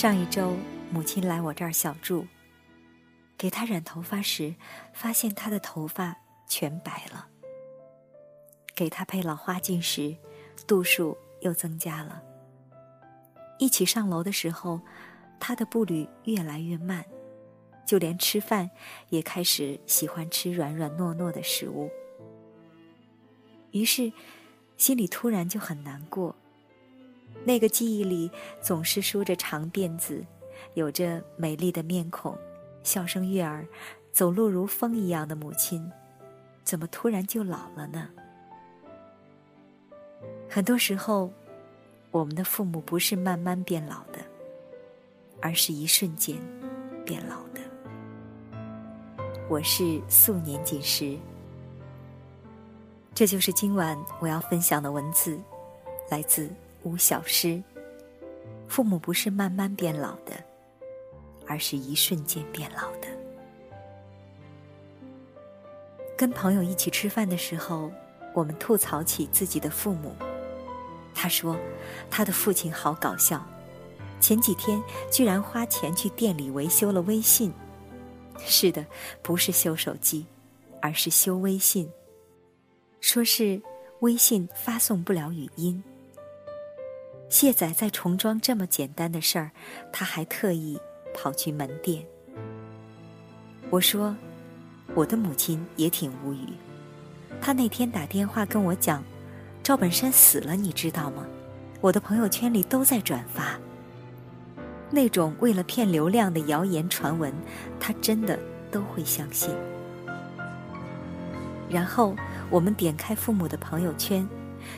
上一周，母亲来我这儿小住，给她染头发时，发现她的头发全白了。给她配老花镜时，度数又增加了。一起上楼的时候，她的步履越来越慢，就连吃饭也开始喜欢吃软软糯糯的食物。于是，心里突然就很难过。那个记忆里总是梳着长辫子、有着美丽的面孔、笑声悦耳、走路如风一样的母亲，怎么突然就老了呢？很多时候，我们的父母不是慢慢变老的，而是一瞬间变老的。我是素年锦时，这就是今晚我要分享的文字，来自。无小诗，父母不是慢慢变老的，而是一瞬间变老的。跟朋友一起吃饭的时候，我们吐槽起自己的父母。他说，他的父亲好搞笑，前几天居然花钱去店里维修了微信。是的，不是修手机，而是修微信。说是微信发送不了语音。卸载再重装这么简单的事儿，他还特意跑去门店。我说，我的母亲也挺无语。她那天打电话跟我讲，赵本山死了，你知道吗？我的朋友圈里都在转发。那种为了骗流量的谣言传闻，他真的都会相信。然后我们点开父母的朋友圈。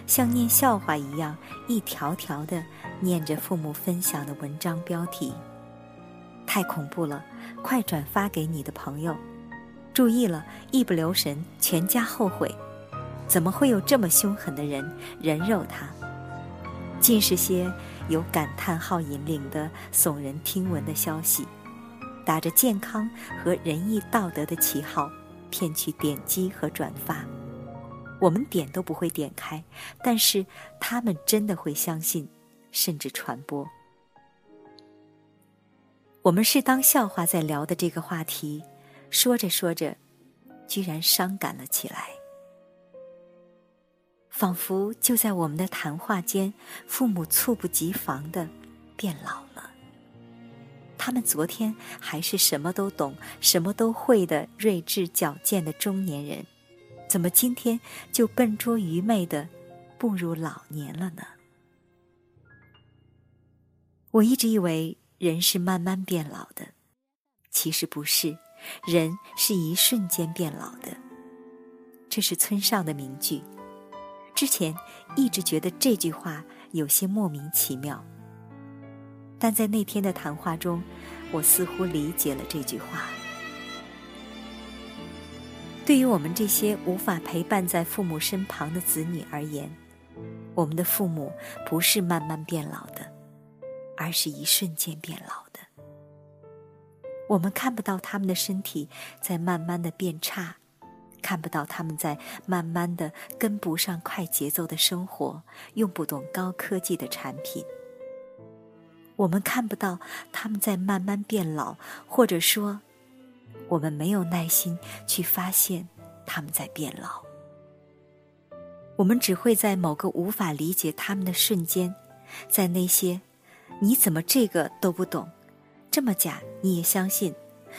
像念笑话一样，一条条的念着父母分享的文章标题。太恐怖了！快转发给你的朋友！注意了，一不留神，全家后悔！怎么会有这么凶狠的人？人肉他！尽是些有感叹号引领的耸人听闻的消息，打着健康和仁义道德的旗号，骗取点击和转发。我们点都不会点开，但是他们真的会相信，甚至传播。我们是当笑话在聊的这个话题，说着说着，居然伤感了起来。仿佛就在我们的谈话间，父母猝不及防的变老了。他们昨天还是什么都懂、什么都会的睿智矫健的中年人。怎么今天就笨拙愚昧的步入老年了呢？我一直以为人是慢慢变老的，其实不是，人是一瞬间变老的。这是村上的名句。之前一直觉得这句话有些莫名其妙，但在那天的谈话中，我似乎理解了这句话。对于我们这些无法陪伴在父母身旁的子女而言，我们的父母不是慢慢变老的，而是一瞬间变老的。我们看不到他们的身体在慢慢的变差，看不到他们在慢慢的跟不上快节奏的生活，用不懂高科技的产品。我们看不到他们在慢慢变老，或者说。我们没有耐心去发现他们在变老，我们只会在某个无法理解他们的瞬间，在那些“你怎么这个都不懂，这么假你也相信，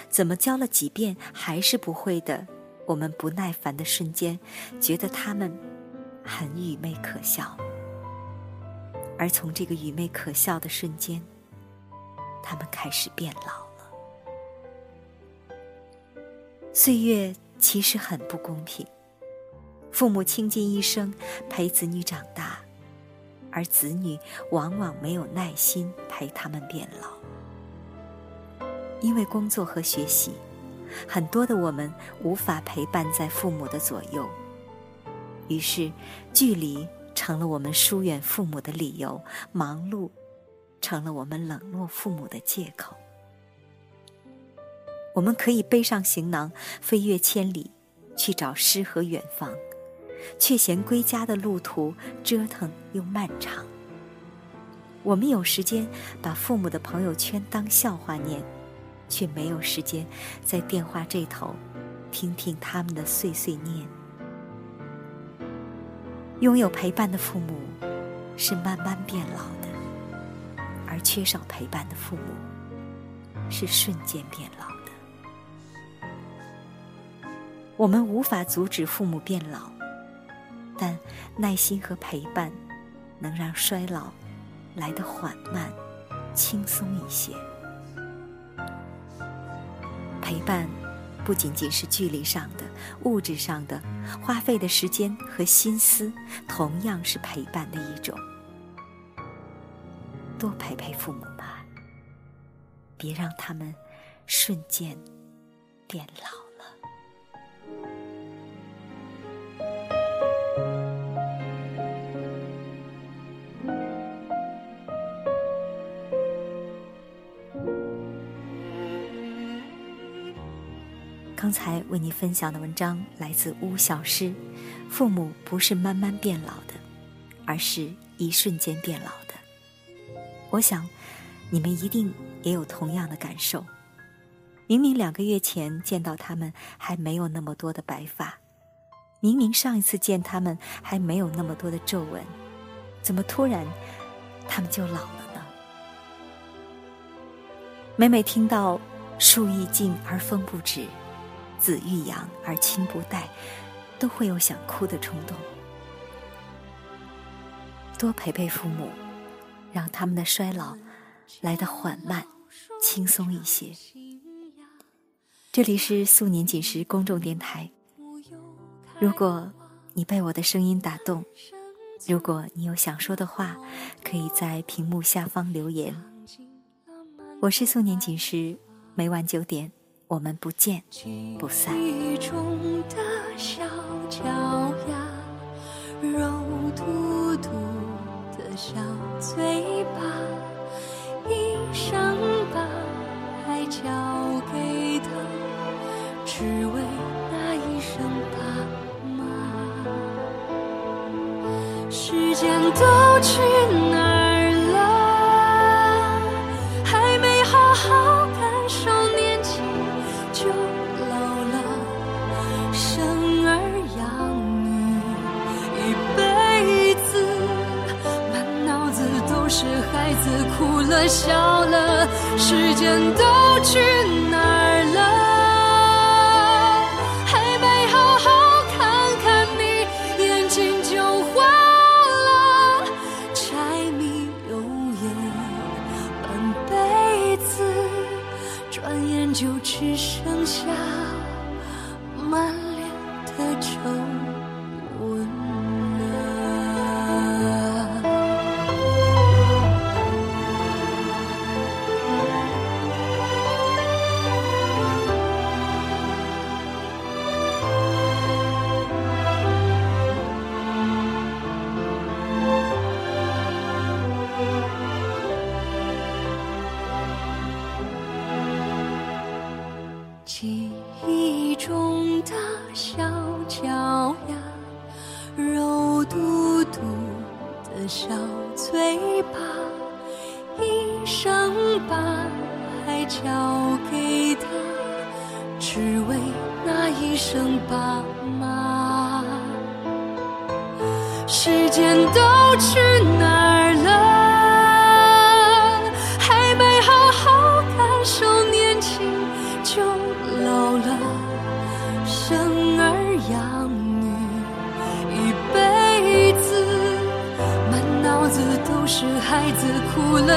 怎么教了几遍还是不会的”，我们不耐烦的瞬间，觉得他们很愚昧可笑，而从这个愚昧可笑的瞬间，他们开始变老。岁月其实很不公平，父母倾尽一生陪子女长大，而子女往往没有耐心陪他们变老。因为工作和学习，很多的我们无法陪伴在父母的左右，于是距离成了我们疏远父母的理由，忙碌成了我们冷落父母的借口。我们可以背上行囊，飞越千里，去找诗和远方，却嫌归家的路途折腾又漫长。我们有时间把父母的朋友圈当笑话念，却没有时间在电话这头听听他们的碎碎念。拥有陪伴的父母是慢慢变老的，而缺少陪伴的父母是瞬间变老我们无法阻止父母变老，但耐心和陪伴能让衰老。来得缓慢、轻松一些。陪伴不仅仅是距离上的、物质上的，花费的时间和心思，同样是陪伴的一种。多陪陪父母吧，别让他们瞬间变老。刚才为你分享的文章来自巫小诗。父母不是慢慢变老的，而是一瞬间变老的。我想，你们一定也有同样的感受。明明两个月前见到他们还没有那么多的白发，明明上一次见他们还没有那么多的皱纹，怎么突然他们就老了呢？每每听到“树欲静而风不止”。子欲养而亲不待，都会有想哭的冲动。多陪陪父母，让他们的衰老来得缓慢、轻松一些。这里是素年锦时公众电台。如果你被我的声音打动，如果你有想说的话，可以在屏幕下方留言。我是素年锦时，每晚九点。我们不见不散。记忆中的小脚丫，肉嘟嘟的小嘴巴，一生把爱交给他，只为那一声爸妈。时间都去了笑了，时间都去哪小嘴巴，一生把爱交给他，只为那一声爸妈。时间都